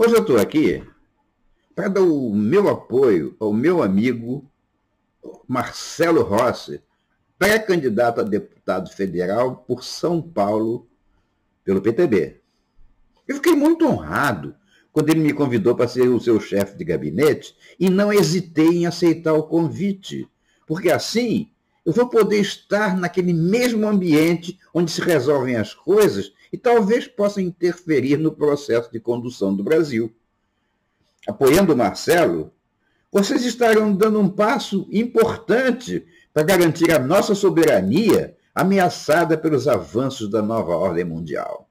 Hoje eu estou aqui para dar o meu apoio ao meu amigo Marcelo Rossi, pré-candidato a deputado federal por São Paulo pelo PTB. Eu fiquei muito honrado quando ele me convidou para ser o seu chefe de gabinete e não hesitei em aceitar o convite, porque assim eu vou poder estar naquele mesmo ambiente onde se resolvem as coisas e talvez possa interferir no processo de condução do Brasil. Apoiando Marcelo, vocês estarão dando um passo importante para garantir a nossa soberania ameaçada pelos avanços da nova ordem mundial.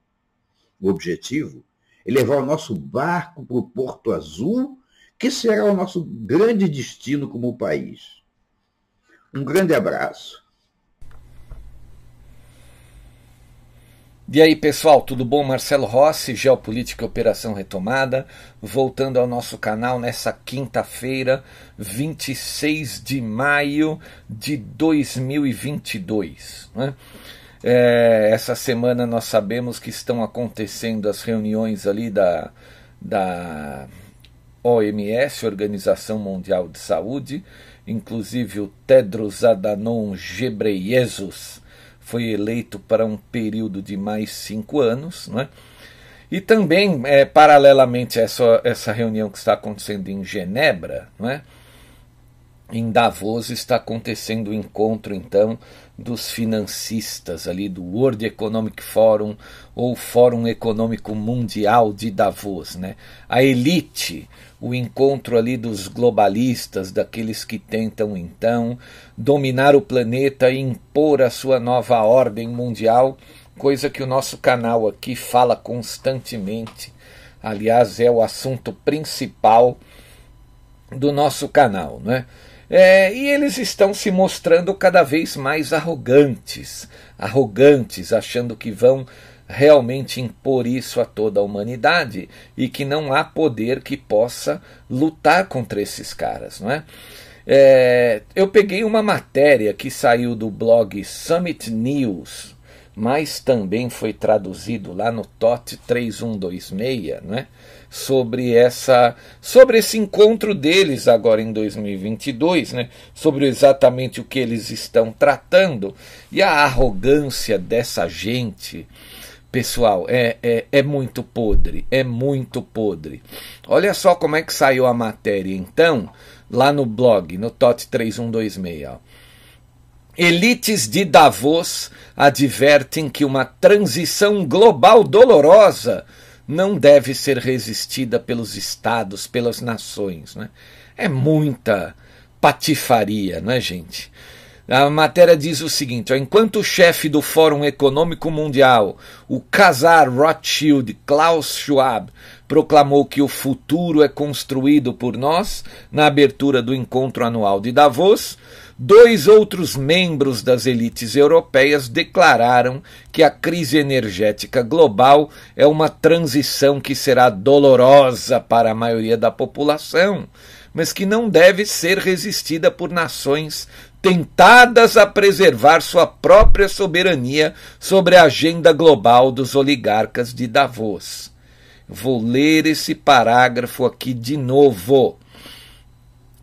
O objetivo é levar o nosso barco para o Porto Azul, que será o nosso grande destino como país. Um grande abraço. E aí pessoal, tudo bom? Marcelo Rossi, Geopolítica Operação Retomada, voltando ao nosso canal nessa quinta-feira, 26 de maio de 2022. Né? É, essa semana nós sabemos que estão acontecendo as reuniões ali da, da OMS, Organização Mundial de Saúde, inclusive o Tedros Adhanom Ghebreyesus, foi eleito para um período de mais cinco anos, né? E também, é, paralelamente a essa, essa reunião que está acontecendo em Genebra, né? em Davos está acontecendo o encontro, então, dos financistas ali do World Economic Forum ou Fórum Econômico Mundial de Davos, né? A elite o encontro ali dos globalistas, daqueles que tentam então dominar o planeta e impor a sua nova ordem mundial, coisa que o nosso canal aqui fala constantemente. Aliás, é o assunto principal do nosso canal, não é? É, e eles estão se mostrando cada vez mais arrogantes, arrogantes, achando que vão realmente impor isso a toda a humanidade e que não há poder que possa lutar contra esses caras, não é? é eu peguei uma matéria que saiu do blog Summit News, mas também foi traduzido lá no TOT 3126, né? sobre essa sobre esse encontro deles agora em 2022, né? Sobre exatamente o que eles estão tratando e a arrogância dessa gente Pessoal, é, é, é muito podre, é muito podre. Olha só como é que saiu a matéria, então, lá no blog, no TOT 3126. Ó. Elites de Davos advertem que uma transição global dolorosa não deve ser resistida pelos estados, pelas nações. Né? É muita patifaria, não é, gente? A matéria diz o seguinte: ó, enquanto o chefe do Fórum Econômico Mundial, o Casar Rothschild Klaus Schwab, proclamou que o futuro é construído por nós na abertura do encontro anual de Davos, dois outros membros das elites europeias declararam que a crise energética global é uma transição que será dolorosa para a maioria da população mas que não deve ser resistida por nações tentadas a preservar sua própria soberania sobre a agenda global dos oligarcas de Davos. Vou ler esse parágrafo aqui de novo.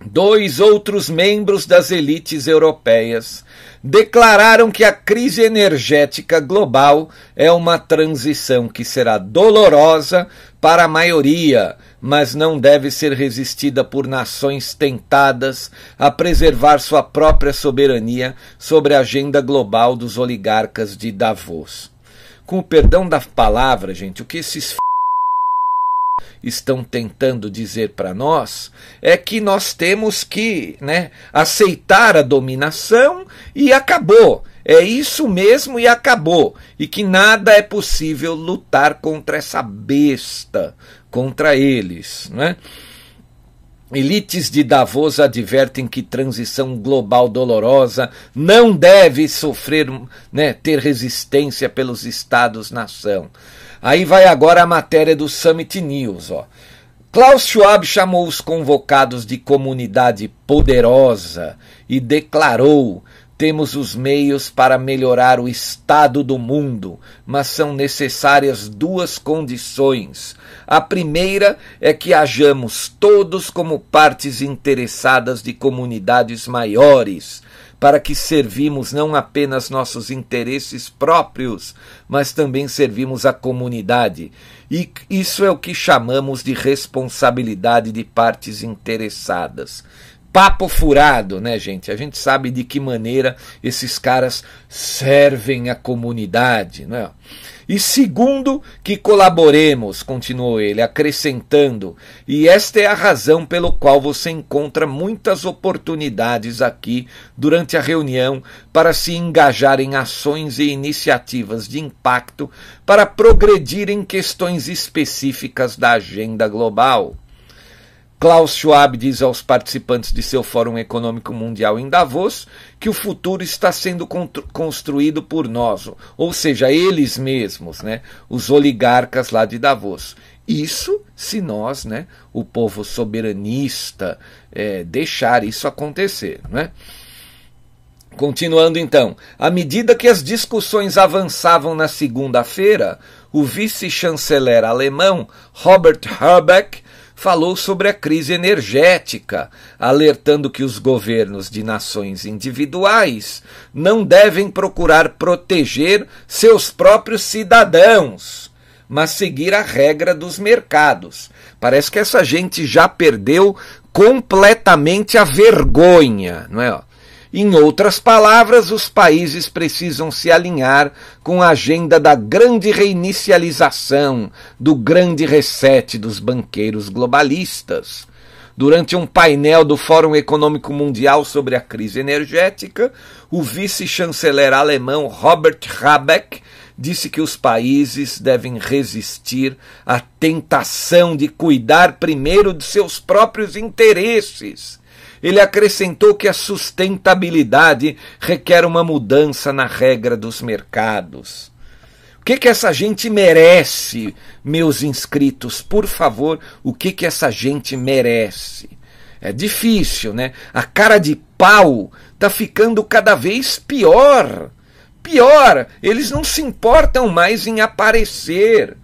Dois outros membros das elites europeias declararam que a crise energética global é uma transição que será dolorosa para a maioria, mas não deve ser resistida por nações tentadas a preservar sua própria soberania sobre a agenda global dos oligarcas de Davos. Com o perdão da palavra, gente, o que esses estão tentando dizer para nós é que nós temos que né, aceitar a dominação e acabou. É isso mesmo e acabou. E que nada é possível lutar contra essa besta, contra eles. Né? Elites de Davos advertem que transição global dolorosa não deve sofrer, né, ter resistência pelos estados-nação. Aí vai agora a matéria do Summit News. Ó. Klaus Schwab chamou os convocados de comunidade poderosa e declarou temos os meios para melhorar o estado do mundo, mas são necessárias duas condições. A primeira é que hajamos todos como partes interessadas de comunidades maiores, para que servimos não apenas nossos interesses próprios, mas também servimos a comunidade. E isso é o que chamamos de responsabilidade de partes interessadas papo furado, né, gente? A gente sabe de que maneira esses caras servem a comunidade, né? E segundo, que colaboremos, continuou ele, acrescentando, e esta é a razão pelo qual você encontra muitas oportunidades aqui durante a reunião para se engajar em ações e iniciativas de impacto para progredir em questões específicas da agenda global. Klaus Schwab diz aos participantes de seu Fórum Econômico Mundial em Davos que o futuro está sendo construído por nós, ou seja, eles mesmos, né, os oligarcas lá de Davos. Isso se nós, né, o povo soberanista, é, deixar isso acontecer. Né? Continuando então, à medida que as discussões avançavam na segunda-feira, o vice-chanceler alemão Robert Habeck falou sobre a crise energética, alertando que os governos de nações individuais não devem procurar proteger seus próprios cidadãos, mas seguir a regra dos mercados. Parece que essa gente já perdeu completamente a vergonha, não é? Em outras palavras, os países precisam se alinhar com a agenda da grande reinicialização, do grande reset dos banqueiros globalistas. Durante um painel do Fórum Econômico Mundial sobre a crise energética, o vice-chanceler alemão Robert Habeck disse que os países devem resistir à tentação de cuidar primeiro de seus próprios interesses ele acrescentou que a sustentabilidade requer uma mudança na regra dos mercados. O que, que essa gente merece, meus inscritos? Por favor, o que, que essa gente merece? É difícil, né? A cara de pau tá ficando cada vez pior. Pior, eles não se importam mais em aparecer.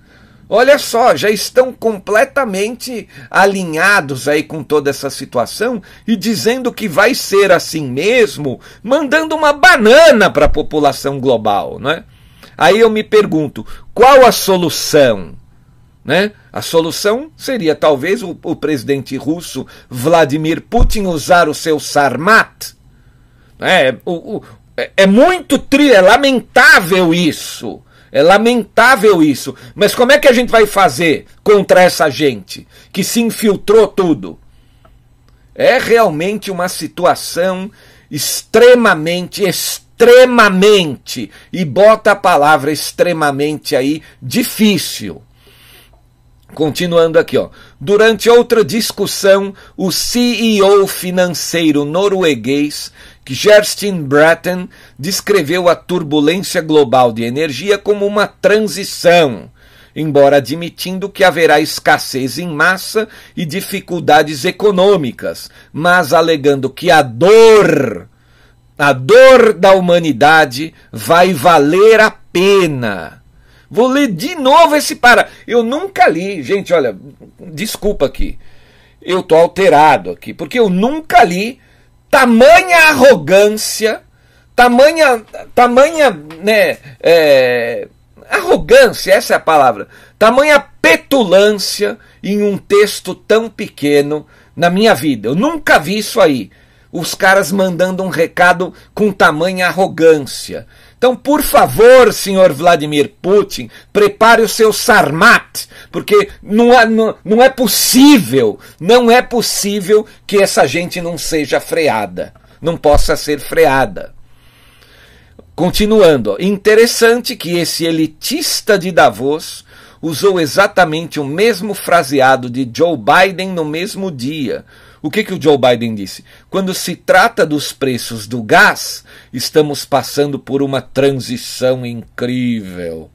Olha só, já estão completamente alinhados aí com toda essa situação e dizendo que vai ser assim mesmo, mandando uma banana para a população global, né? Aí eu me pergunto, qual a solução? Né? A solução seria talvez o, o presidente russo Vladimir Putin usar o seu Sarmat. É, o, o, é, é muito tri, é lamentável isso. É lamentável isso. Mas como é que a gente vai fazer contra essa gente que se infiltrou tudo? É realmente uma situação extremamente, extremamente, e bota a palavra extremamente aí, difícil. Continuando aqui, ó. Durante outra discussão, o CEO financeiro norueguês Kerstin Breton descreveu a turbulência global de energia como uma transição, embora admitindo que haverá escassez em massa e dificuldades econômicas, mas alegando que a dor, a dor da humanidade vai valer a pena. Vou ler de novo esse para. Eu nunca li, gente, olha, desculpa aqui. Eu tô alterado aqui, porque eu nunca li tamanha arrogância, tamanha, tamanha, né, é, arrogância, essa é a palavra, tamanha petulância em um texto tão pequeno na minha vida. Eu nunca vi isso aí. Os caras mandando um recado com tamanha arrogância. Então, por favor, senhor Vladimir Putin, prepare o seu Sarmat, porque não é, não, não é possível, não é possível que essa gente não seja freada, não possa ser freada. Continuando, interessante que esse elitista de Davos usou exatamente o mesmo fraseado de Joe Biden no mesmo dia. O que, que o Joe Biden disse? Quando se trata dos preços do gás, estamos passando por uma transição incrível.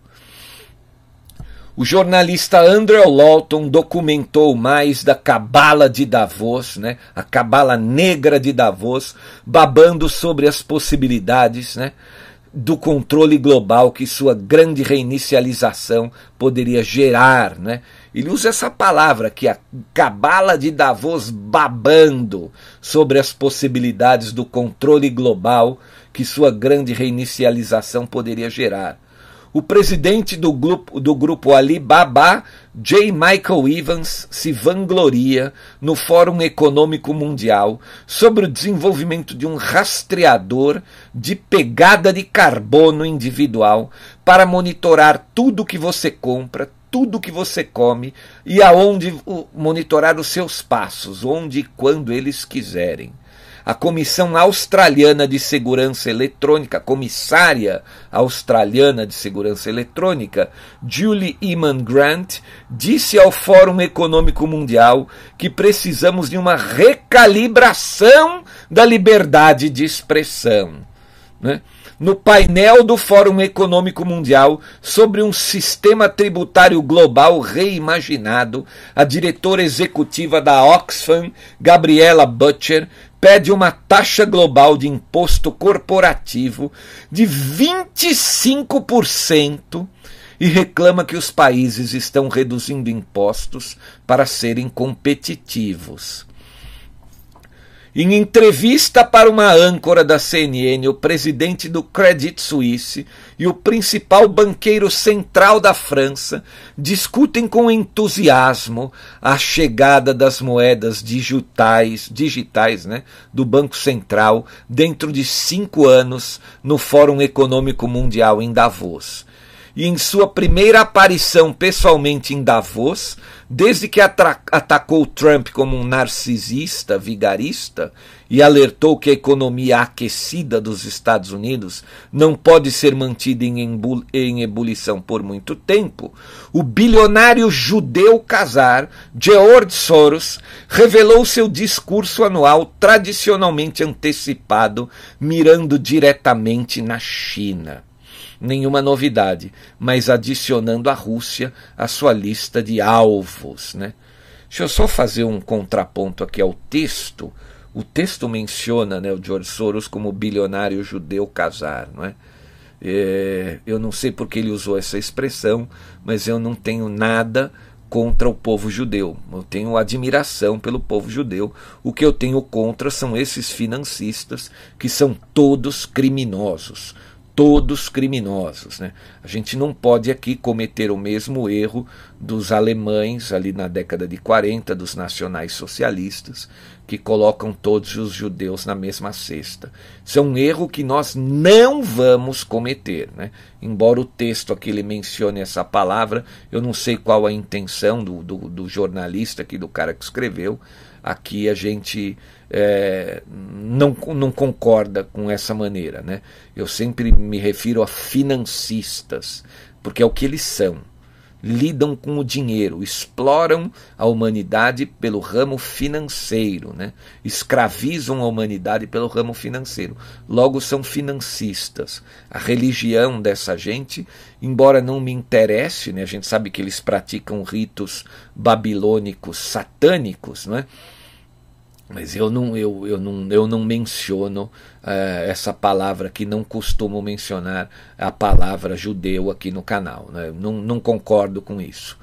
O jornalista Andrew Lawton documentou mais da cabala de Davos, né? a cabala negra de Davos, babando sobre as possibilidades né? Do controle global que sua grande reinicialização poderia gerar. Né? Ele usa essa palavra que a cabala de Davos babando sobre as possibilidades do controle global que sua grande reinicialização poderia gerar. O presidente do grupo, do grupo Alibaba, J. Michael Evans, se vangloria no Fórum Econômico Mundial sobre o desenvolvimento de um rastreador de pegada de carbono individual para monitorar tudo que você compra, tudo que você come e aonde monitorar os seus passos, onde e quando eles quiserem a Comissão Australiana de Segurança Eletrônica, comissária australiana de segurança eletrônica, Julie Eman Grant, disse ao Fórum Econômico Mundial que precisamos de uma recalibração da liberdade de expressão. Né? no painel do Fórum Econômico Mundial sobre um sistema tributário global reimaginado, a diretora executiva da Oxfam, Gabriela Butcher, pede uma taxa global de imposto corporativo de 25% e reclama que os países estão reduzindo impostos para serem competitivos. Em entrevista para uma âncora da CNN, o presidente do Credit Suisse e o principal banqueiro central da França discutem com entusiasmo a chegada das moedas digitais, digitais né, do Banco Central dentro de cinco anos no Fórum Econômico Mundial em Davos e em sua primeira aparição pessoalmente em Davos, desde que atacou Trump como um narcisista, vigarista, e alertou que a economia aquecida dos Estados Unidos não pode ser mantida em, em ebulição por muito tempo, o bilionário judeu casar George Soros revelou seu discurso anual tradicionalmente antecipado, mirando diretamente na China nenhuma novidade, mas adicionando a Rússia à sua lista de alvos. Né? Deixa eu só fazer um contraponto aqui ao texto. O texto menciona né, o George Soros como bilionário judeu casar, não é? é? eu não sei porque ele usou essa expressão, mas eu não tenho nada contra o povo judeu. Eu tenho admiração pelo povo judeu. O que eu tenho contra são esses financistas que são todos criminosos todos criminosos. Né? A gente não pode aqui cometer o mesmo erro dos alemães, ali na década de 40, dos nacionais socialistas, que colocam todos os judeus na mesma cesta. Isso é um erro que nós não vamos cometer. Né? Embora o texto aqui ele mencione essa palavra, eu não sei qual a intenção do, do, do jornalista aqui, do cara que escreveu. Aqui a gente é, não, não concorda com essa maneira. Né? Eu sempre me refiro a financistas, porque é o que eles são. Lidam com o dinheiro, exploram a humanidade pelo ramo financeiro, né? escravizam a humanidade pelo ramo financeiro. Logo, são financistas. A religião dessa gente, embora não me interesse, né? a gente sabe que eles praticam ritos babilônicos satânicos, não é? Mas eu não, eu, eu não, eu não menciono uh, essa palavra que não costumo mencionar a palavra judeu aqui no canal. Né? Não, não concordo com isso.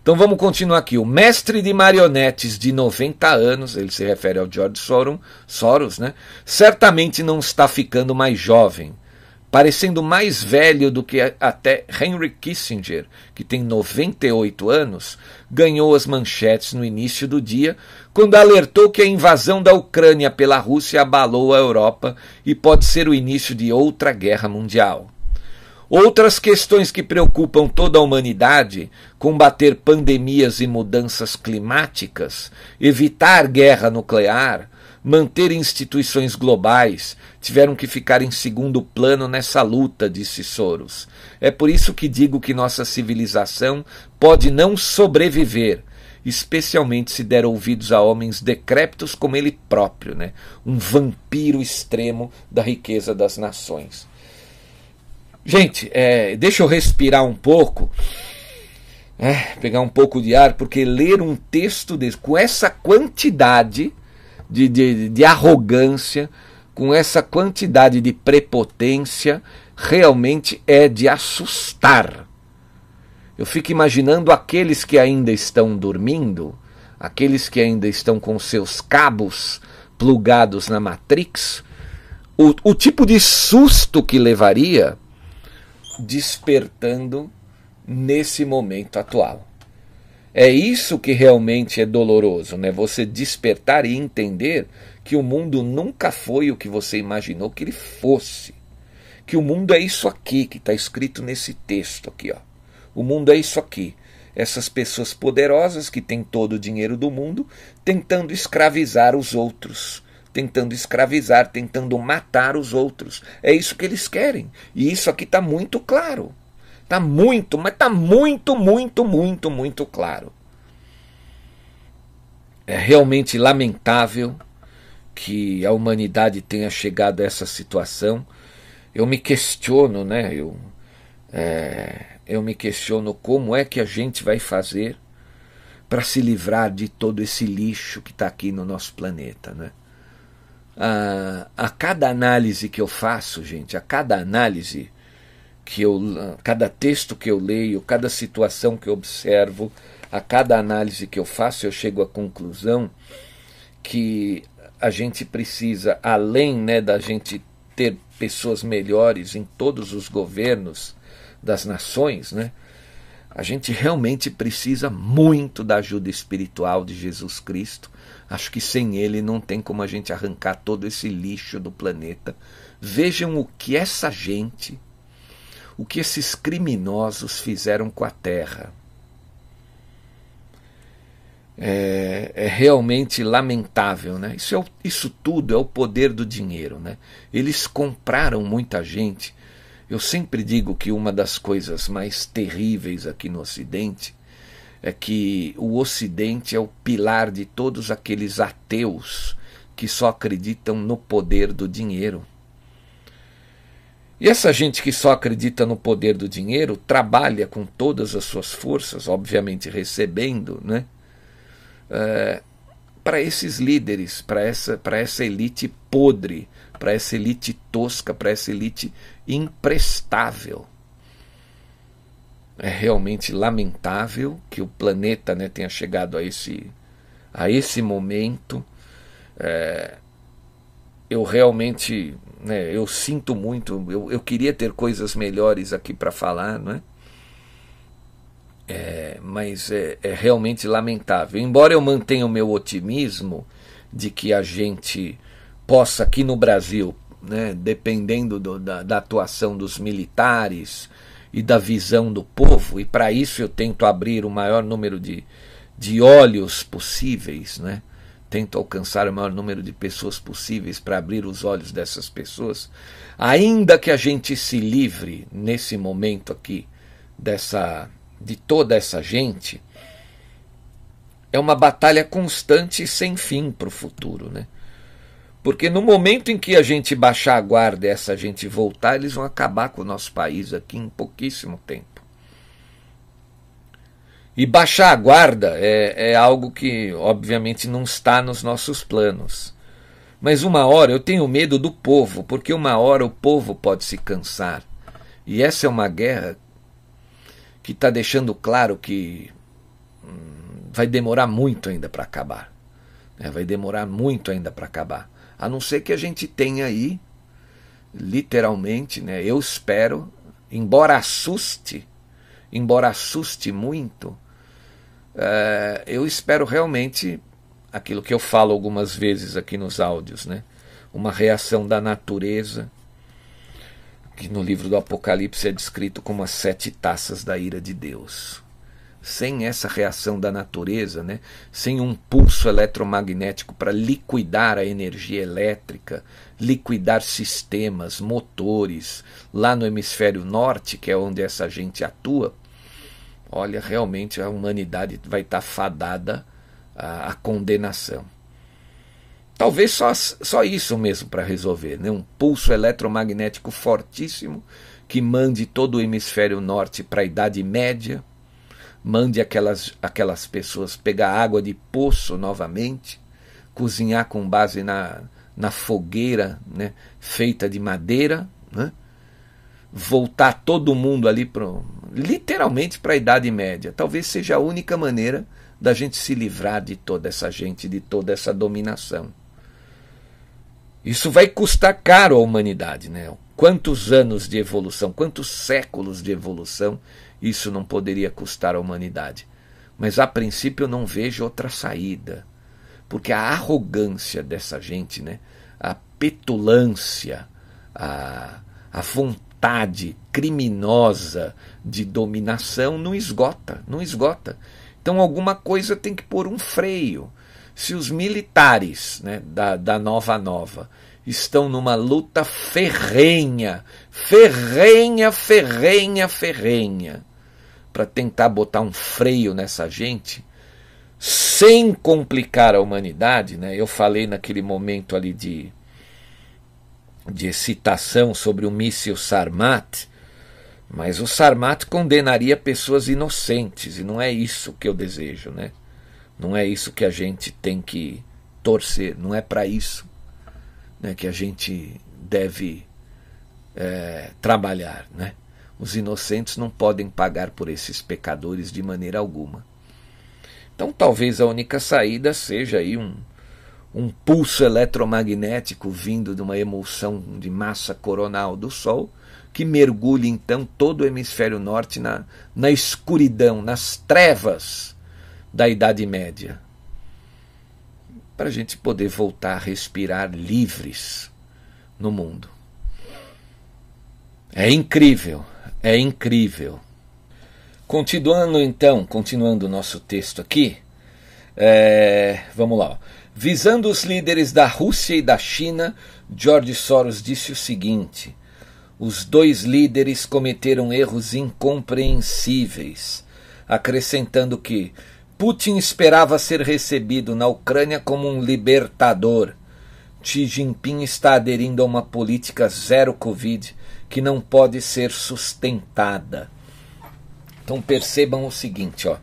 Então vamos continuar aqui. O mestre de marionetes de 90 anos, ele se refere ao George Soros, Soros né? certamente não está ficando mais jovem parecendo mais velho do que até Henry Kissinger, que tem 98 anos, ganhou as manchetes no início do dia, quando alertou que a invasão da Ucrânia pela Rússia abalou a Europa e pode ser o início de outra guerra mundial. Outras questões que preocupam toda a humanidade, combater pandemias e mudanças climáticas, evitar guerra nuclear, manter instituições globais, tiveram que ficar em segundo plano nessa luta, disse Soros. É por isso que digo que nossa civilização pode não sobreviver, especialmente se der ouvidos a homens decrépitos como ele próprio, né? um vampiro extremo da riqueza das nações. Gente, é, deixa eu respirar um pouco, é, pegar um pouco de ar, porque ler um texto desse, com essa quantidade de, de, de arrogância, com essa quantidade de prepotência, realmente é de assustar. Eu fico imaginando aqueles que ainda estão dormindo, aqueles que ainda estão com seus cabos plugados na Matrix, o, o tipo de susto que levaria despertando nesse momento atual. É isso que realmente é doloroso, né? Você despertar e entender que o mundo nunca foi o que você imaginou que ele fosse. Que o mundo é isso aqui que está escrito nesse texto aqui, ó. O mundo é isso aqui. Essas pessoas poderosas que têm todo o dinheiro do mundo tentando escravizar os outros, tentando escravizar, tentando matar os outros. É isso que eles querem. E isso aqui está muito claro. Está muito, mas está muito, muito, muito, muito claro. É realmente lamentável que a humanidade tenha chegado a essa situação. Eu me questiono, né? Eu, é, eu me questiono como é que a gente vai fazer para se livrar de todo esse lixo que está aqui no nosso planeta, né? a, a cada análise que eu faço, gente, a cada análise que eu, cada texto que eu leio, cada situação que eu observo, a cada análise que eu faço, eu chego à conclusão que a gente precisa, além né, da gente ter pessoas melhores em todos os governos das nações, né, a gente realmente precisa muito da ajuda espiritual de Jesus Cristo Acho que sem ele não tem como a gente arrancar todo esse lixo do planeta. Vejam o que essa gente, o que esses criminosos fizeram com a Terra. É, é, realmente lamentável, né? Isso, é isso tudo é o poder do dinheiro, né? Eles compraram muita gente. Eu sempre digo que uma das coisas mais terríveis aqui no Ocidente é que o Ocidente é o pilar de todos aqueles ateus que só acreditam no poder do dinheiro. E essa gente que só acredita no poder do dinheiro trabalha com todas as suas forças, obviamente recebendo, né? É, para esses líderes, para essa, essa elite podre, para essa elite tosca, para essa elite imprestável. É realmente lamentável que o planeta né, tenha chegado a esse, a esse momento. É, eu realmente, né, eu sinto muito, eu, eu queria ter coisas melhores aqui para falar, não é? É, mas é, é, realmente lamentável. Embora eu mantenha o meu otimismo de que a gente possa aqui no Brasil, né, dependendo do, da, da, atuação dos militares, e da visão do povo, e para isso eu tento abrir o maior número de, de olhos possíveis, né? tento alcançar o maior número de pessoas possíveis para abrir os olhos dessas pessoas, ainda que a gente se livre nesse momento aqui dessa de toda essa gente, é uma batalha constante e sem fim para o futuro, né? Porque no momento em que a gente baixar a guarda e essa gente voltar, eles vão acabar com o nosso país aqui em pouquíssimo tempo. E baixar a guarda é, é algo que, obviamente, não está nos nossos planos. Mas uma hora eu tenho medo do povo, porque uma hora o povo pode se cansar. E essa é uma guerra que está deixando claro que hum, vai demorar muito ainda para acabar. É, vai demorar muito ainda para acabar. A não ser que a gente tenha aí, literalmente, né, eu espero, embora assuste, embora assuste muito, é, eu espero realmente aquilo que eu falo algumas vezes aqui nos áudios, né? Uma reação da natureza, que no livro do Apocalipse é descrito como as sete taças da ira de Deus. Sem essa reação da natureza, né? sem um pulso eletromagnético para liquidar a energia elétrica, liquidar sistemas, motores, lá no hemisfério norte, que é onde essa gente atua, olha, realmente a humanidade vai estar tá fadada à, à condenação. Talvez só, só isso mesmo para resolver, né? um pulso eletromagnético fortíssimo que mande todo o hemisfério norte para a Idade Média, mande aquelas, aquelas pessoas pegar água de poço novamente, cozinhar com base na, na fogueira né, feita de madeira, né, voltar todo mundo ali pro, literalmente para a Idade Média. Talvez seja a única maneira da gente se livrar de toda essa gente, de toda essa dominação. Isso vai custar caro à humanidade, né? Quantos anos de evolução, quantos séculos de evolução isso não poderia custar à humanidade? Mas a princípio eu não vejo outra saída. Porque a arrogância dessa gente, né? a petulância, a, a vontade criminosa de dominação não esgota, não esgota. Então alguma coisa tem que pôr um freio. Se os militares né, da, da Nova Nova estão numa luta ferrenha, ferrenha, ferrenha, ferrenha, para tentar botar um freio nessa gente, sem complicar a humanidade, né? Eu falei naquele momento ali de de excitação sobre o míssil Sarmat, mas o Sarmat condenaria pessoas inocentes e não é isso que eu desejo, né? Não é isso que a gente tem que torcer, não é para isso né, que a gente deve é, trabalhar. Né? Os inocentes não podem pagar por esses pecadores de maneira alguma. Então, talvez a única saída seja aí um, um pulso eletromagnético vindo de uma emulsão de massa coronal do Sol, que mergulhe então todo o hemisfério norte na, na escuridão, nas trevas da Idade Média para a gente poder voltar a respirar livres no mundo. É incrível, é incrível. Continuando então, continuando o nosso texto aqui, é, vamos lá. Visando os líderes da Rússia e da China, George Soros disse o seguinte: os dois líderes cometeram erros incompreensíveis, acrescentando que Putin esperava ser recebido na Ucrânia como um libertador. Xi Jinping está aderindo a uma política zero Covid que não pode ser sustentada. Então percebam o seguinte, ó.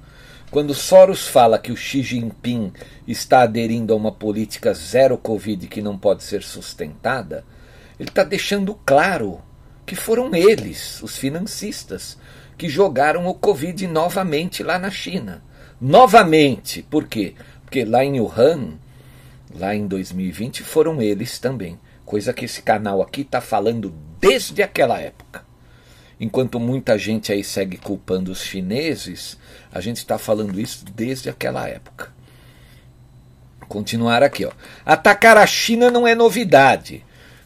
Quando Soros fala que o Xi Jinping está aderindo a uma política zero Covid que não pode ser sustentada, ele está deixando claro que foram eles, os financistas, que jogaram o Covid novamente lá na China novamente. Por quê? Porque lá em Wuhan, lá em 2020, foram eles também. Coisa que esse canal aqui está falando desde aquela época. Enquanto muita gente aí segue culpando os chineses, a gente está falando isso desde aquela época. Continuar aqui, ó. Atacar a China não é novidade,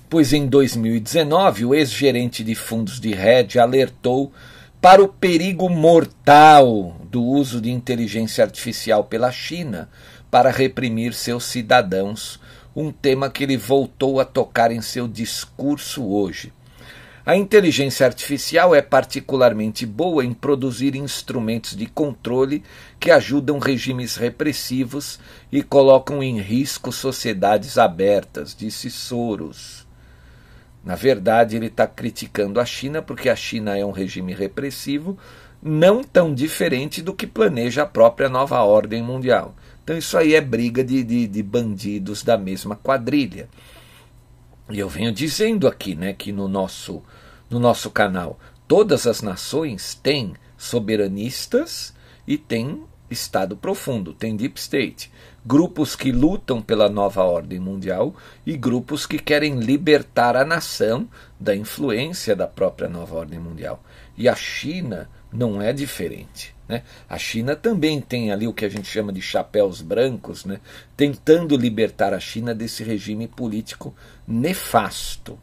pois em 2019 o ex-gerente de fundos de hedge alertou para o perigo mortal do uso de inteligência artificial pela China para reprimir seus cidadãos, um tema que ele voltou a tocar em seu discurso hoje. A inteligência artificial é particularmente boa em produzir instrumentos de controle que ajudam regimes repressivos e colocam em risco sociedades abertas, disse Soros. Na verdade, ele está criticando a China porque a China é um regime repressivo, não tão diferente do que planeja a própria nova ordem mundial. Então, isso aí é briga de, de, de bandidos da mesma quadrilha. E eu venho dizendo aqui, né, que no nosso, no nosso canal, todas as nações têm soberanistas e têm Estado profundo, tem Deep State grupos que lutam pela nova ordem mundial e grupos que querem libertar a nação da influência da própria nova ordem mundial. E a China não é diferente. Né? A China também tem ali o que a gente chama de chapéus brancos, né? tentando libertar a China desse regime político nefasto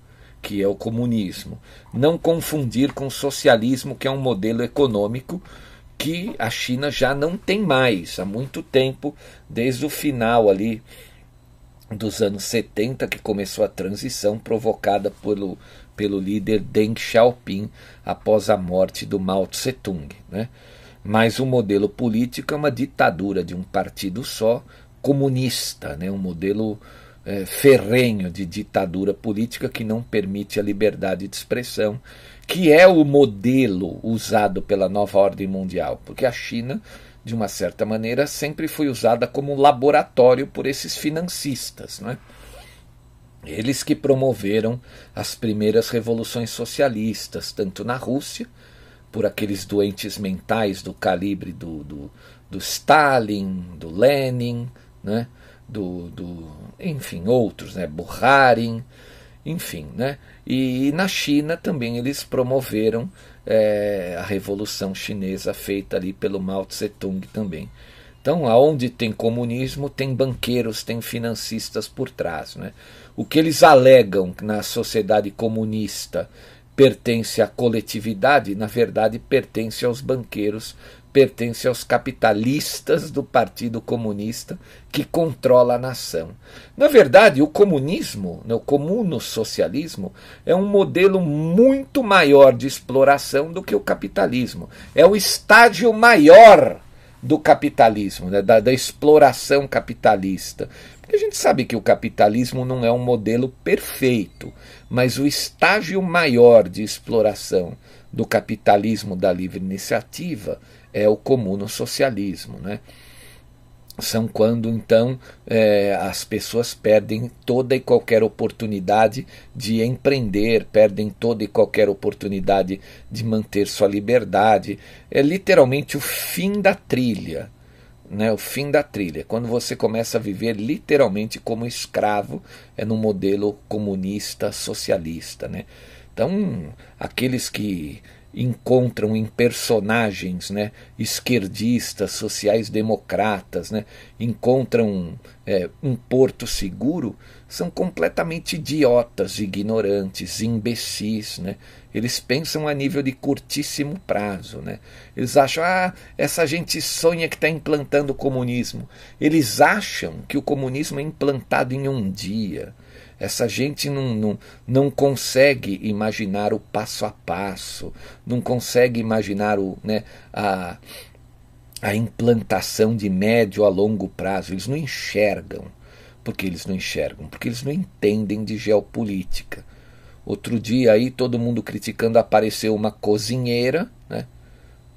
que é o comunismo. Não confundir com o socialismo, que é um modelo econômico que a China já não tem mais há muito tempo, desde o final ali dos anos 70 que começou a transição provocada pelo, pelo líder Deng Xiaoping após a morte do Mao Tse-tung. Né? Mas o modelo político é uma ditadura de um partido só, comunista, né? um modelo é, ferrenho de ditadura política que não permite a liberdade de expressão, que é o modelo usado pela nova ordem mundial, porque a China de uma certa maneira, sempre foi usada como laboratório por esses financistas. Não é? Eles que promoveram as primeiras revoluções socialistas, tanto na Rússia, por aqueles doentes mentais do calibre do, do, do Stalin, do Lenin, né? Do, do, enfim, outros, né? Bukharin, enfim. Né? E, e na China também eles promoveram é, a Revolução Chinesa feita ali pelo Mao Tse Tung também. Então, aonde tem comunismo, tem banqueiros, tem financistas por trás. Né? O que eles alegam na sociedade comunista pertence à coletividade, na verdade pertence aos banqueiros pertence aos capitalistas do Partido Comunista que controla a nação. Na verdade, o comunismo, né, o comuno-socialismo, é um modelo muito maior de exploração do que o capitalismo. É o estágio maior do capitalismo, né, da, da exploração capitalista. Porque a gente sabe que o capitalismo não é um modelo perfeito, mas o estágio maior de exploração do capitalismo da livre iniciativa é o comum no socialismo. Né? São quando então é, as pessoas perdem toda e qualquer oportunidade de empreender, perdem toda e qualquer oportunidade de manter sua liberdade. É literalmente o fim da trilha. Né, o fim da trilha, quando você começa a viver literalmente como escravo, é no modelo comunista socialista. Né? Então, aqueles que encontram em personagens né, esquerdistas, sociais-democratas, né, encontram é, um porto seguro, são completamente idiotas, ignorantes, imbecis. Né? Eles pensam a nível de curtíssimo prazo. Né? Eles acham, ah, essa gente sonha que está implantando o comunismo. Eles acham que o comunismo é implantado em um dia. Essa gente não, não, não consegue imaginar o passo a passo, não consegue imaginar o, né, a, a implantação de médio a longo prazo. Eles não enxergam. Por que eles não enxergam? Porque eles não entendem de geopolítica. Outro dia aí todo mundo criticando apareceu uma cozinheira, né?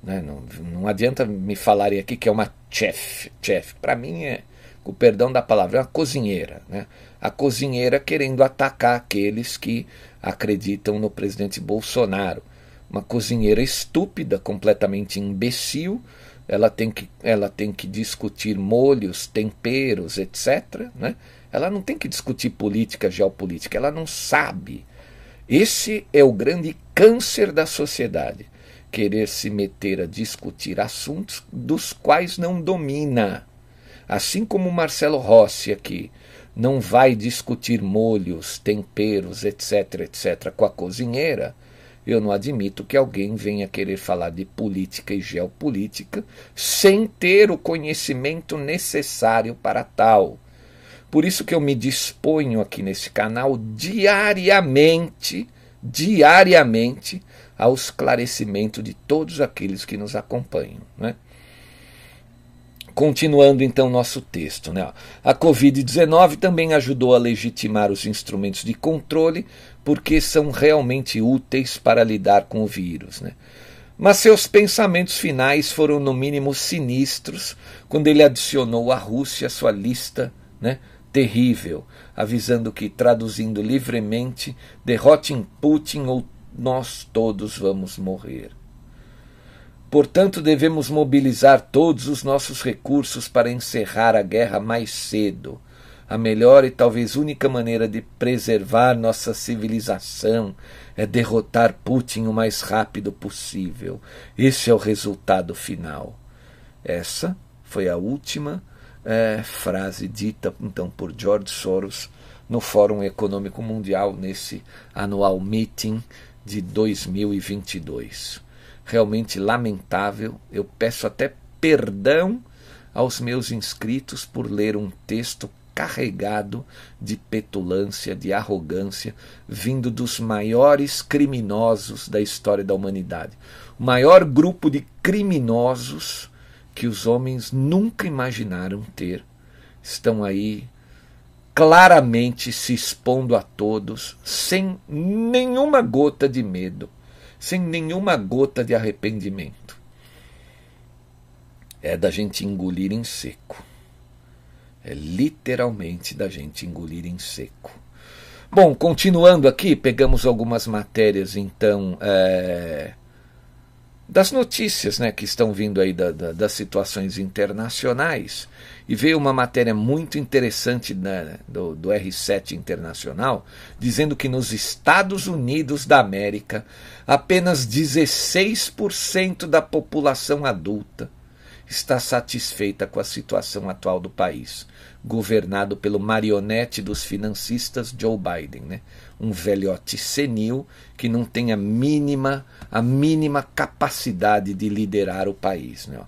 né? Não, não adianta me falarem aqui que é uma chef. Chef, para mim é, com o perdão da palavra, é uma cozinheira, né? A cozinheira querendo atacar aqueles que acreditam no presidente Bolsonaro. Uma cozinheira estúpida, completamente imbecil, ela tem que, ela tem que discutir molhos, temperos, etc. Né? Ela não tem que discutir política, geopolítica, ela não sabe. Esse é o grande câncer da sociedade. Querer se meter a discutir assuntos dos quais não domina. Assim como Marcelo Rossi aqui não vai discutir molhos, temperos, etc., etc., com a cozinheira, eu não admito que alguém venha querer falar de política e geopolítica sem ter o conhecimento necessário para tal. Por isso que eu me disponho aqui nesse canal diariamente, diariamente, ao esclarecimento de todos aqueles que nos acompanham. Né? Continuando então nosso texto, né? a Covid-19 também ajudou a legitimar os instrumentos de controle, porque são realmente úteis para lidar com o vírus. Né? Mas seus pensamentos finais foram, no mínimo, sinistros quando ele adicionou a Rússia à sua lista né, terrível, avisando que, traduzindo livremente, derrotem Putin ou nós todos vamos morrer. Portanto, devemos mobilizar todos os nossos recursos para encerrar a guerra mais cedo. A melhor e talvez única maneira de preservar nossa civilização é derrotar Putin o mais rápido possível. Esse é o resultado final. Essa foi a última é, frase dita então por George Soros no Fórum Econômico Mundial nesse anual meeting de 2022 realmente lamentável. Eu peço até perdão aos meus inscritos por ler um texto carregado de petulância, de arrogância, vindo dos maiores criminosos da história da humanidade. O maior grupo de criminosos que os homens nunca imaginaram ter estão aí claramente se expondo a todos, sem nenhuma gota de medo, sem nenhuma gota de arrependimento. É da gente engolir em seco. É literalmente da gente engolir em seco. Bom, continuando aqui, pegamos algumas matérias, então, é, das notícias né, que estão vindo aí da, da, das situações internacionais. E veio uma matéria muito interessante né, do, do R7 Internacional, dizendo que nos Estados Unidos da América, apenas 16% da população adulta está satisfeita com a situação atual do país, governado pelo marionete dos financistas Joe Biden, né? um velhote senil que não tem a mínima, a mínima capacidade de liderar o país. Né?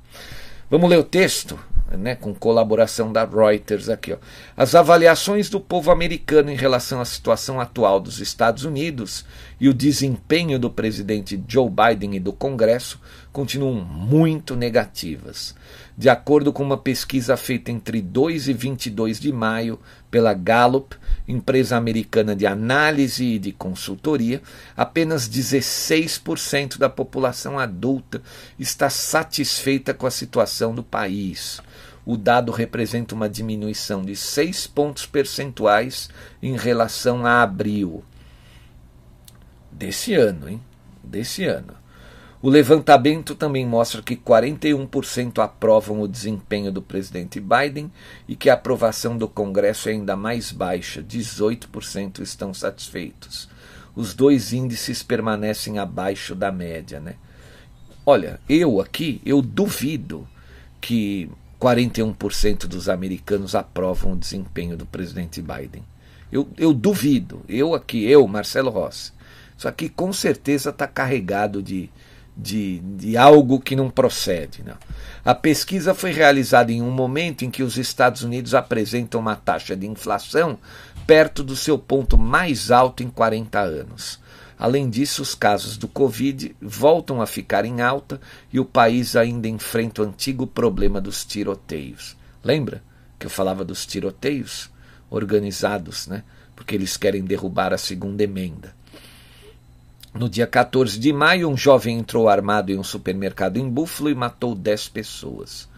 Vamos ler o texto? Né, com colaboração da Reuters aqui. Ó. As avaliações do povo americano em relação à situação atual dos Estados Unidos e o desempenho do presidente Joe Biden e do Congresso continuam muito negativas. De acordo com uma pesquisa feita entre 2 e 22 de maio pela Gallup, empresa americana de análise e de consultoria, apenas 16% da população adulta está satisfeita com a situação do país. O dado representa uma diminuição de 6 pontos percentuais em relação a abril desse ano, hein? Desse ano. O levantamento também mostra que 41% aprovam o desempenho do presidente Biden e que a aprovação do Congresso é ainda mais baixa, 18% estão satisfeitos. Os dois índices permanecem abaixo da média, né? Olha, eu aqui, eu duvido que 41% dos americanos aprovam o desempenho do presidente Biden. Eu, eu duvido. Eu aqui, eu, Marcelo Rossi. Isso aqui com certeza está carregado de, de, de algo que não procede. Não. A pesquisa foi realizada em um momento em que os Estados Unidos apresentam uma taxa de inflação perto do seu ponto mais alto em 40 anos. Além disso, os casos do Covid voltam a ficar em alta e o país ainda enfrenta o antigo problema dos tiroteios. Lembra que eu falava dos tiroteios organizados, né? Porque eles querem derrubar a segunda emenda. No dia 14 de maio, um jovem entrou armado em um supermercado em Buffalo e matou 10 pessoas,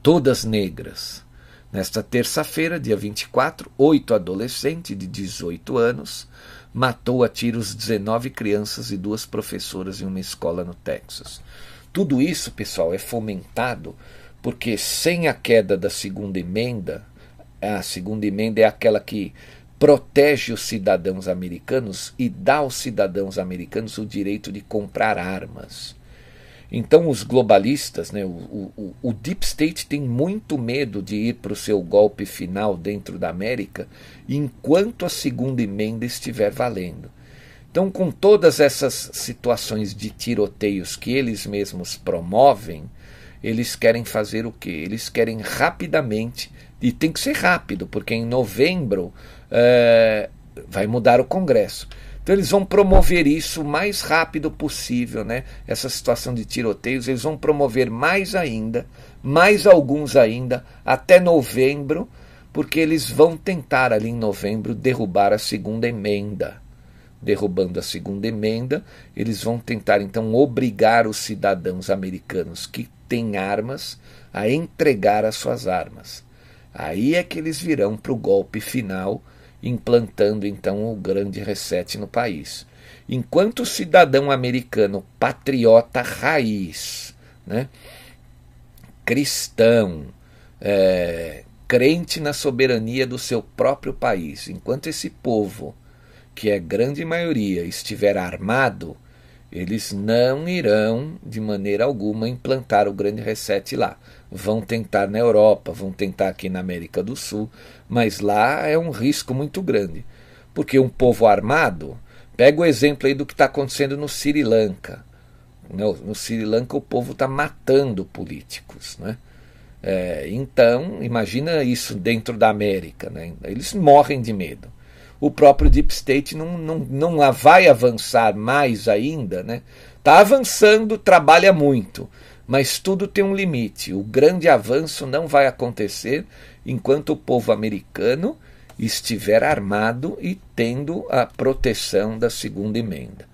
todas negras. Nesta terça-feira, dia 24, oito adolescentes de 18 anos matou a tiros 19 crianças e duas professoras em uma escola no Texas. Tudo isso, pessoal, é fomentado porque sem a queda da segunda emenda, a segunda emenda é aquela que protege os cidadãos americanos e dá aos cidadãos americanos o direito de comprar armas. Então, os globalistas, né, o, o, o Deep State tem muito medo de ir para o seu golpe final dentro da América enquanto a segunda emenda estiver valendo. Então, com todas essas situações de tiroteios que eles mesmos promovem, eles querem fazer o quê? Eles querem rapidamente, e tem que ser rápido, porque em novembro é, vai mudar o Congresso. Então eles vão promover isso o mais rápido possível, né? Essa situação de tiroteios, eles vão promover mais ainda, mais alguns ainda, até novembro, porque eles vão tentar ali em novembro derrubar a segunda emenda. Derrubando a segunda emenda, eles vão tentar então obrigar os cidadãos americanos que têm armas a entregar as suas armas. Aí é que eles virão para o golpe final implantando então o grande reset no país. Enquanto o cidadão americano patriota raiz, né, cristão, é, crente na soberania do seu próprio país, enquanto esse povo, que é grande maioria, estiver armado, eles não irão de maneira alguma implantar o grande reset lá. Vão tentar na Europa, vão tentar aqui na América do Sul, mas lá é um risco muito grande. Porque um povo armado, pega o exemplo aí do que está acontecendo no Sri Lanka. No, Sri Lanka o povo está matando políticos. Né? É, então, imagina isso dentro da América. Né? Eles morrem de medo. O próprio Deep State não, não, não vai avançar mais ainda. Está né? Tá avançando, trabalha muito, mas tudo tem um limite. O grande avanço não vai acontecer enquanto o povo americano estiver armado e tendo a proteção da segunda emenda.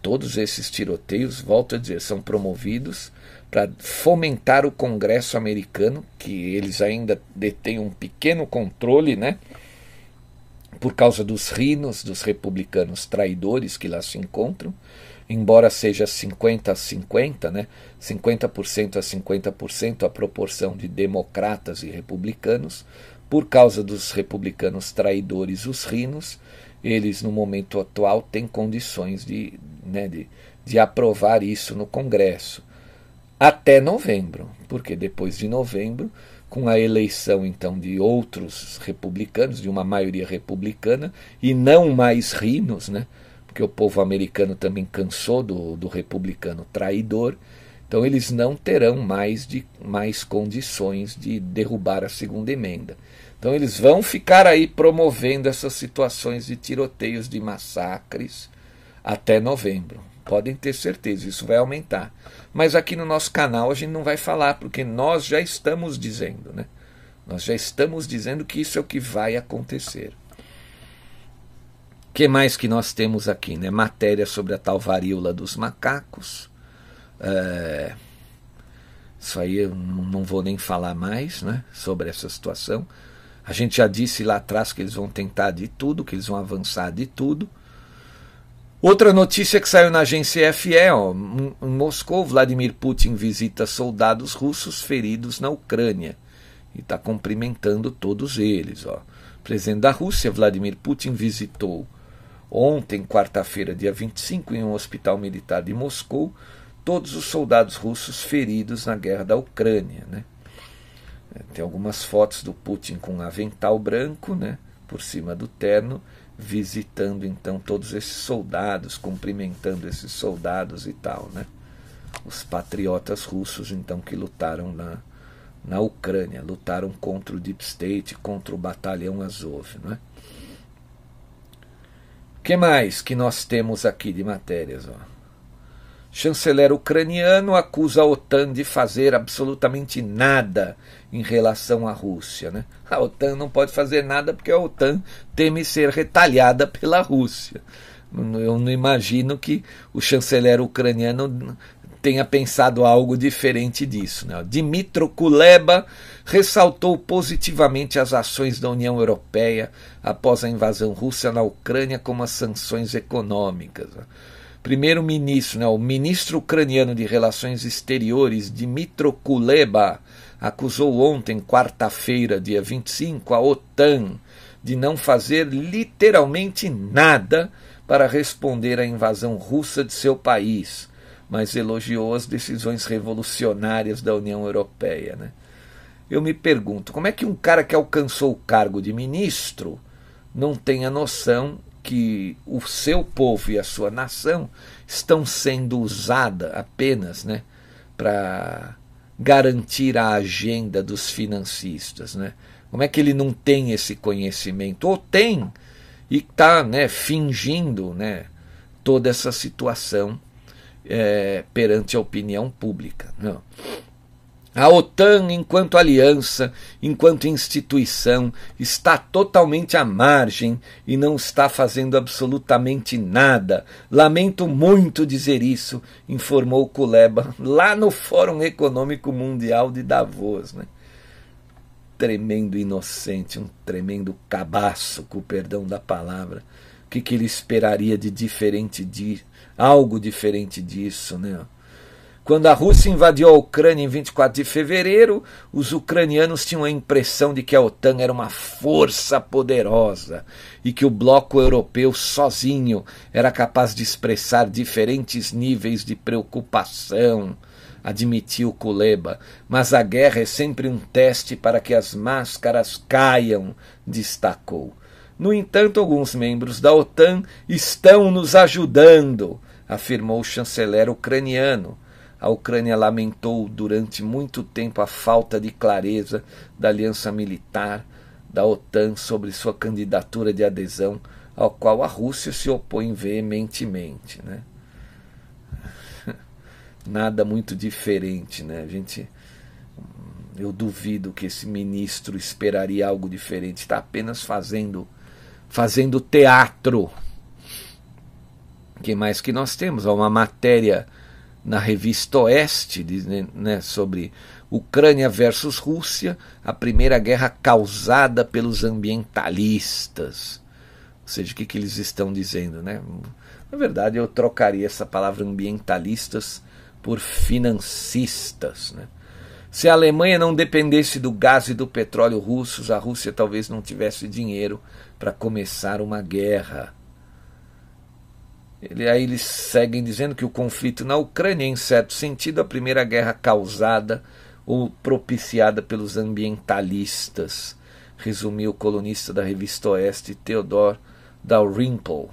Todos esses tiroteios, volto a dizer, são promovidos para fomentar o Congresso americano, que eles ainda detêm um pequeno controle, né? Por causa dos rinos dos republicanos traidores que lá se encontram, embora seja 50 a 50, né? 50% a 50% a proporção de democratas e republicanos, por causa dos republicanos traidores, os rinos, eles no momento atual têm condições de, né, de, de aprovar isso no Congresso. Até novembro, porque depois de novembro, com a eleição então de outros republicanos, de uma maioria republicana, e não mais rinos, né? porque o povo americano também cansou do, do republicano traidor, então eles não terão mais, de, mais condições de derrubar a segunda emenda. Então eles vão ficar aí promovendo essas situações de tiroteios, de massacres até novembro. Podem ter certeza, isso vai aumentar. Mas aqui no nosso canal a gente não vai falar, porque nós já estamos dizendo, né? Nós já estamos dizendo que isso é o que vai acontecer. O que mais que nós temos aqui? Né? Matéria sobre a tal varíola dos macacos. É... Isso aí eu não vou nem falar mais né, sobre essa situação. A gente já disse lá atrás que eles vão tentar de tudo, que eles vão avançar de tudo. Outra notícia que saiu na agência FE, ó, em Moscou, Vladimir Putin visita soldados russos feridos na Ucrânia e está cumprimentando todos eles. Ó. O presidente da Rússia, Vladimir Putin, visitou ontem, quarta-feira, dia 25, em um hospital militar de Moscou, todos os soldados russos feridos na guerra da Ucrânia. Né? É, tem algumas fotos do Putin com um avental branco, né, por cima do terno, visitando então todos esses soldados, cumprimentando esses soldados e tal, né? Os patriotas russos então que lutaram na, na Ucrânia, lutaram contra o Deep State, contra o Batalhão Azov, né? Que mais que nós temos aqui de matérias, ó? Chanceler ucraniano acusa a OTAN de fazer absolutamente nada em relação à Rússia. Né? A OTAN não pode fazer nada porque a OTAN teme ser retalhada pela Rússia. Eu não imagino que o chanceler ucraniano tenha pensado algo diferente disso. Né? Dmitro Kuleba ressaltou positivamente as ações da União Europeia após a invasão russa na Ucrânia, como as sanções econômicas primeiro-ministro, né, o ministro ucraniano de Relações Exteriores, Dmitro Kuleba, acusou ontem, quarta-feira, dia 25, a OTAN de não fazer literalmente nada para responder à invasão russa de seu país, mas elogiou as decisões revolucionárias da União Europeia. Né? Eu me pergunto, como é que um cara que alcançou o cargo de ministro não tem a noção que o seu povo e a sua nação estão sendo usada apenas né, para garantir a agenda dos financistas. Né? Como é que ele não tem esse conhecimento? Ou tem e está né, fingindo né, toda essa situação é, perante a opinião pública. Não. A OTAN, enquanto aliança, enquanto instituição, está totalmente à margem e não está fazendo absolutamente nada. Lamento muito dizer isso, informou Kuleba lá no Fórum Econômico Mundial de Davos. Né? Tremendo inocente, um tremendo cabaço, com o perdão da palavra. O que, que ele esperaria de diferente de algo diferente disso, né? Quando a Rússia invadiu a Ucrânia em 24 de fevereiro, os ucranianos tinham a impressão de que a OTAN era uma força poderosa e que o bloco europeu sozinho era capaz de expressar diferentes níveis de preocupação, admitiu Kuleba. Mas a guerra é sempre um teste para que as máscaras caiam, destacou. No entanto, alguns membros da OTAN estão nos ajudando afirmou o chanceler ucraniano. A Ucrânia lamentou durante muito tempo a falta de clareza da aliança militar da OTAN sobre sua candidatura de adesão, ao qual a Rússia se opõe veementemente. Né? Nada muito diferente, né? A gente, eu duvido que esse ministro esperaria algo diferente. Está apenas fazendo, fazendo teatro. O que mais que nós temos? Uma matéria na revista Oeste né, sobre Ucrânia versus Rússia, a primeira guerra causada pelos ambientalistas. Ou seja, o que, que eles estão dizendo? Né? Na verdade, eu trocaria essa palavra ambientalistas por financistas. Né? Se a Alemanha não dependesse do gás e do petróleo russos, a Rússia talvez não tivesse dinheiro para começar uma guerra. Ele, aí eles seguem dizendo que o conflito na Ucrânia é, em certo sentido, a primeira guerra causada ou propiciada pelos ambientalistas, resumiu o colunista da revista Oeste Theodor Dalrymple.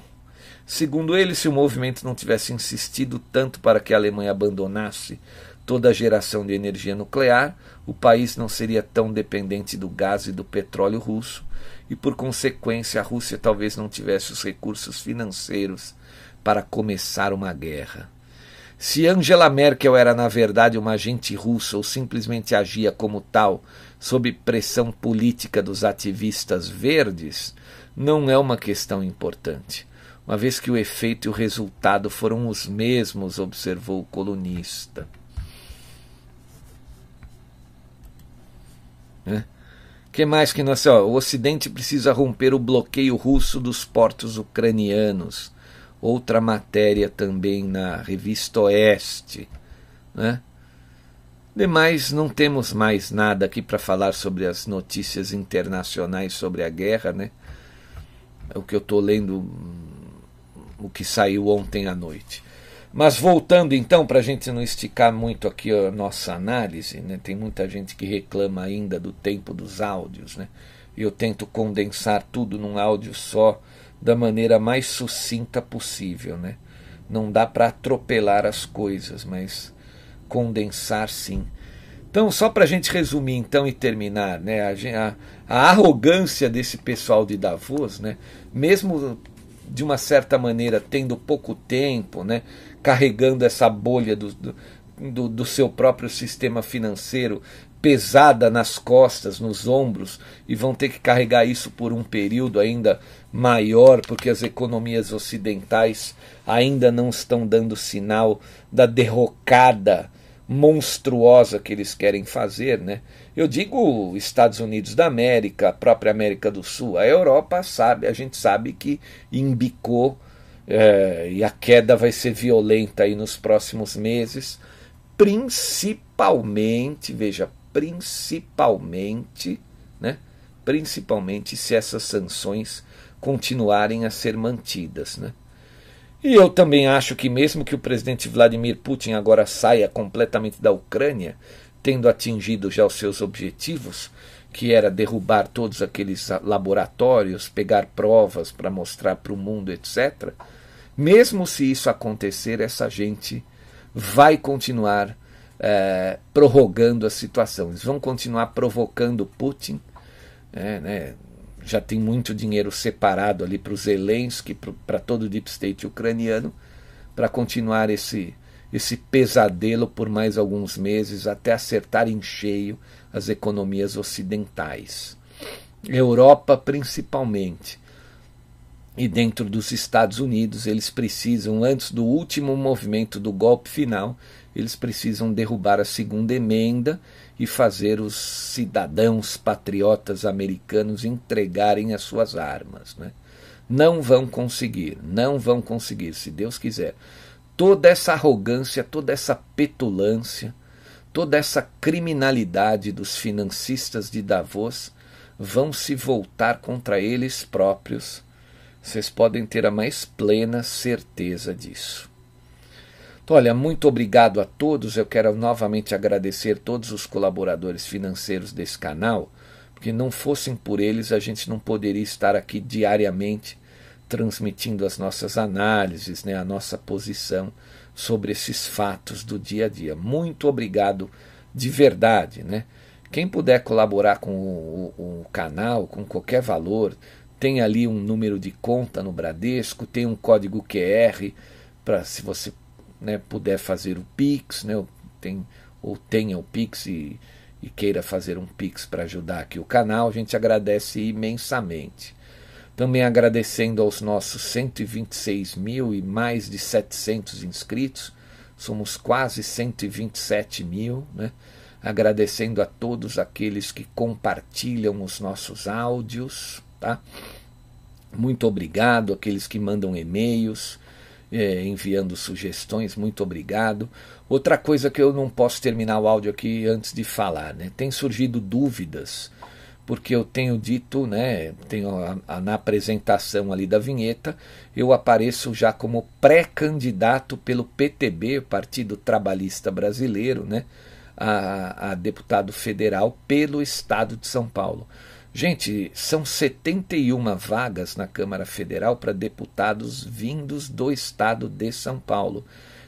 Segundo ele, se o movimento não tivesse insistido tanto para que a Alemanha abandonasse toda a geração de energia nuclear, o país não seria tão dependente do gás e do petróleo russo, e por consequência a Rússia talvez não tivesse os recursos financeiros para começar uma guerra. Se Angela Merkel era na verdade uma agente russa ou simplesmente agia como tal, sob pressão política dos ativistas verdes, não é uma questão importante uma vez que o efeito e o resultado foram os mesmos, observou o colunista. Né? que mais que nós. O Ocidente precisa romper o bloqueio russo dos portos ucranianos. Outra matéria também na revista Oeste. Né? Demais, não temos mais nada aqui para falar sobre as notícias internacionais sobre a guerra, né? O que eu estou lendo o que saiu ontem à noite. Mas voltando então, para a gente não esticar muito aqui a nossa análise, né? tem muita gente que reclama ainda do tempo dos áudios, né? eu tento condensar tudo num áudio só da maneira mais sucinta possível. Né? Não dá para atropelar as coisas, mas condensar sim. Então, só para a gente resumir então e terminar, né, a, a, arrogância desse pessoal de Davos, né, mesmo de uma certa maneira, tendo pouco tempo, né, carregando essa bolha do, do, do seu próprio sistema financeiro pesada nas costas, nos ombros, e vão ter que carregar isso por um período ainda maior, porque as economias ocidentais ainda não estão dando sinal da derrocada monstruosa que eles querem fazer, né? Eu digo Estados Unidos da América, a própria América do Sul, a Europa sabe, a gente sabe que embicou é, e a queda vai ser violenta aí nos próximos meses, principalmente, veja, principalmente, né? Principalmente se essas sanções continuarem a ser mantidas, né? E eu também acho que, mesmo que o presidente Vladimir Putin agora saia completamente da Ucrânia, tendo atingido já os seus objetivos, que era derrubar todos aqueles laboratórios, pegar provas para mostrar para o mundo, etc., mesmo se isso acontecer, essa gente vai continuar é, prorrogando a situação. Eles vão continuar provocando Putin. É, né, já tem muito dinheiro separado ali para o Zelensky, para todo o deep state ucraniano, para continuar esse, esse pesadelo por mais alguns meses até acertar em cheio as economias ocidentais. Europa, principalmente. E dentro dos Estados Unidos, eles precisam, antes do último movimento do golpe final, eles precisam derrubar a segunda emenda e fazer os cidadãos patriotas americanos entregarem as suas armas. Né? Não vão conseguir, não vão conseguir, se Deus quiser. Toda essa arrogância, toda essa petulância, toda essa criminalidade dos financistas de Davos vão se voltar contra eles próprios. Vocês podem ter a mais plena certeza disso. Então, olha, muito obrigado a todos. Eu quero novamente agradecer todos os colaboradores financeiros desse canal, porque não fossem por eles a gente não poderia estar aqui diariamente transmitindo as nossas análises, né, a nossa posição sobre esses fatos do dia a dia. Muito obrigado de verdade, né? Quem puder colaborar com o, o, canal, com qualquer valor, tem ali um número de conta no Bradesco, tem um código QR para se você né, puder fazer o Pix, né, tem, ou tenha o Pix e, e queira fazer um Pix para ajudar aqui o canal, a gente agradece imensamente. Também agradecendo aos nossos 126 mil e mais de 700 inscritos, somos quase 127 mil, né? agradecendo a todos aqueles que compartilham os nossos áudios, tá? Muito obrigado, aqueles que mandam e-mails, é, enviando sugestões, muito obrigado. Outra coisa que eu não posso terminar o áudio aqui antes de falar, né? Tem surgido dúvidas, porque eu tenho dito, né? Tenho a, a, na apresentação ali da vinheta, eu apareço já como pré-candidato pelo PTB, Partido Trabalhista Brasileiro, né? a, a deputado federal pelo estado de São Paulo. Gente, são 71 vagas na Câmara Federal para deputados vindos do estado de São Paulo.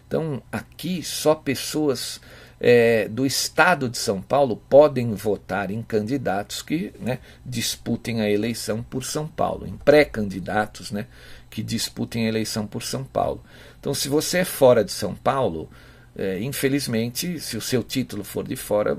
Então, aqui só pessoas é, do estado de São Paulo podem votar em candidatos que né, disputem a eleição por São Paulo, em pré-candidatos né, que disputem a eleição por São Paulo. Então, se você é fora de São Paulo, é, infelizmente, se o seu título for de fora,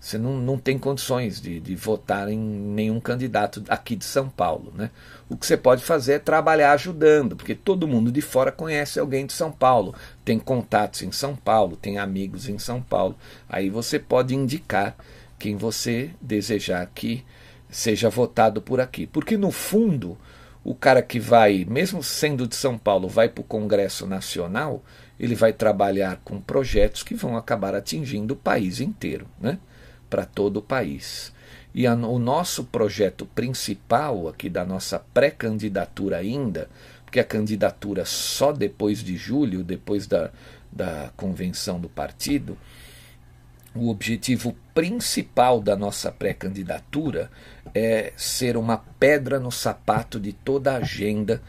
você não, não tem condições de, de votar em nenhum candidato aqui de São Paulo. Né? O que você pode fazer é trabalhar ajudando, porque todo mundo de fora conhece alguém de São Paulo, tem contatos em São Paulo, tem amigos em São Paulo. Aí você pode indicar quem você desejar que seja votado por aqui. Porque no fundo, o cara que vai, mesmo sendo de São Paulo, vai para o Congresso Nacional, ele vai trabalhar com projetos que vão acabar atingindo o país inteiro, né? Para todo o país. E a, o nosso projeto principal aqui da nossa pré-candidatura ainda, porque a candidatura só depois de julho, depois da, da convenção do partido, o objetivo principal da nossa pré-candidatura é ser uma pedra no sapato de toda a agenda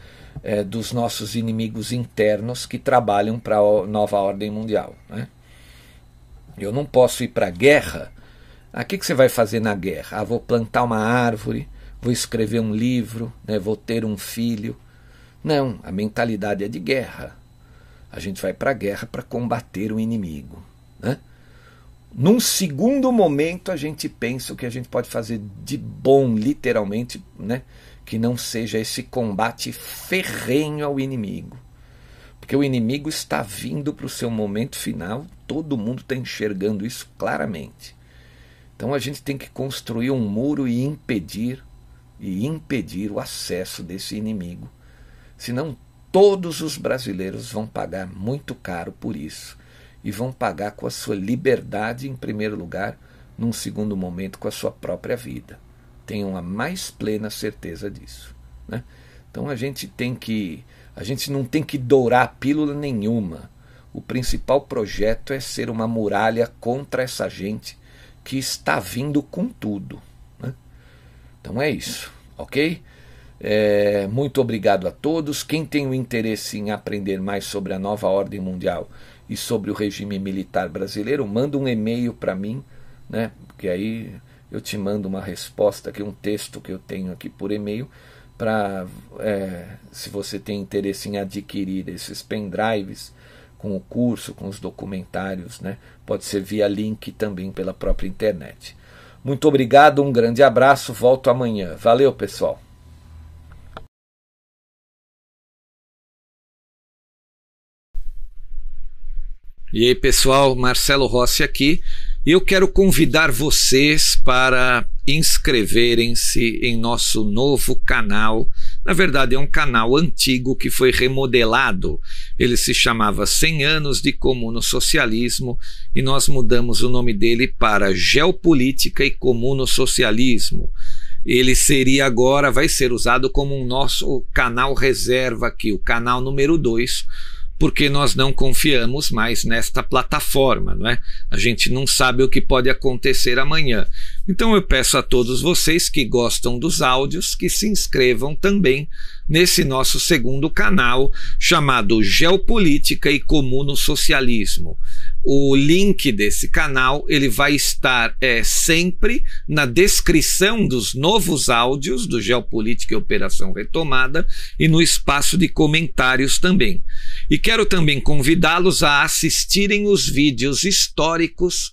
é, dos nossos inimigos internos que trabalham para a nova ordem mundial. Né? Eu não posso ir para a guerra. Ah, o que, que você vai fazer na guerra? Ah, vou plantar uma árvore, vou escrever um livro, né, vou ter um filho. Não, a mentalidade é de guerra. A gente vai para a guerra para combater o inimigo. Né? Num segundo momento, a gente pensa o que a gente pode fazer de bom, literalmente, né? que não seja esse combate ferrenho ao inimigo. Porque o inimigo está vindo para o seu momento final, todo mundo está enxergando isso claramente. Então a gente tem que construir um muro e impedir e impedir o acesso desse inimigo. Senão todos os brasileiros vão pagar muito caro por isso e vão pagar com a sua liberdade em primeiro lugar, num segundo momento com a sua própria vida tenham a mais plena certeza disso. Né? Então a gente tem que. A gente não tem que dourar pílula nenhuma. O principal projeto é ser uma muralha contra essa gente que está vindo com tudo. Né? Então é isso, ok? É, muito obrigado a todos. Quem tem o interesse em aprender mais sobre a nova ordem mundial e sobre o regime militar brasileiro, manda um e-mail para mim, né? Porque aí eu te mando uma resposta aqui, um texto que eu tenho aqui por e-mail, para é, se você tem interesse em adquirir esses pendrives com o curso, com os documentários, né? Pode ser via link também pela própria internet. Muito obrigado, um grande abraço, volto amanhã. Valeu, pessoal. E aí, pessoal, Marcelo Rossi aqui. Eu quero convidar vocês para inscreverem-se em nosso novo canal. Na verdade, é um canal antigo que foi remodelado. Ele se chamava 100 anos de comuno socialismo e nós mudamos o nome dele para Geopolítica e Comuno Socialismo. Ele seria agora, vai ser usado como um nosso canal reserva aqui, o canal número 2 porque nós não confiamos mais nesta plataforma, não é? A gente não sabe o que pode acontecer amanhã. Então eu peço a todos vocês que gostam dos áudios que se inscrevam também nesse nosso segundo canal chamado Geopolítica e Comuno Socialismo. O link desse canal ele vai estar é, sempre na descrição dos novos áudios do Geopolítica e Operação Retomada e no espaço de comentários também. E quero também convidá-los a assistirem os vídeos históricos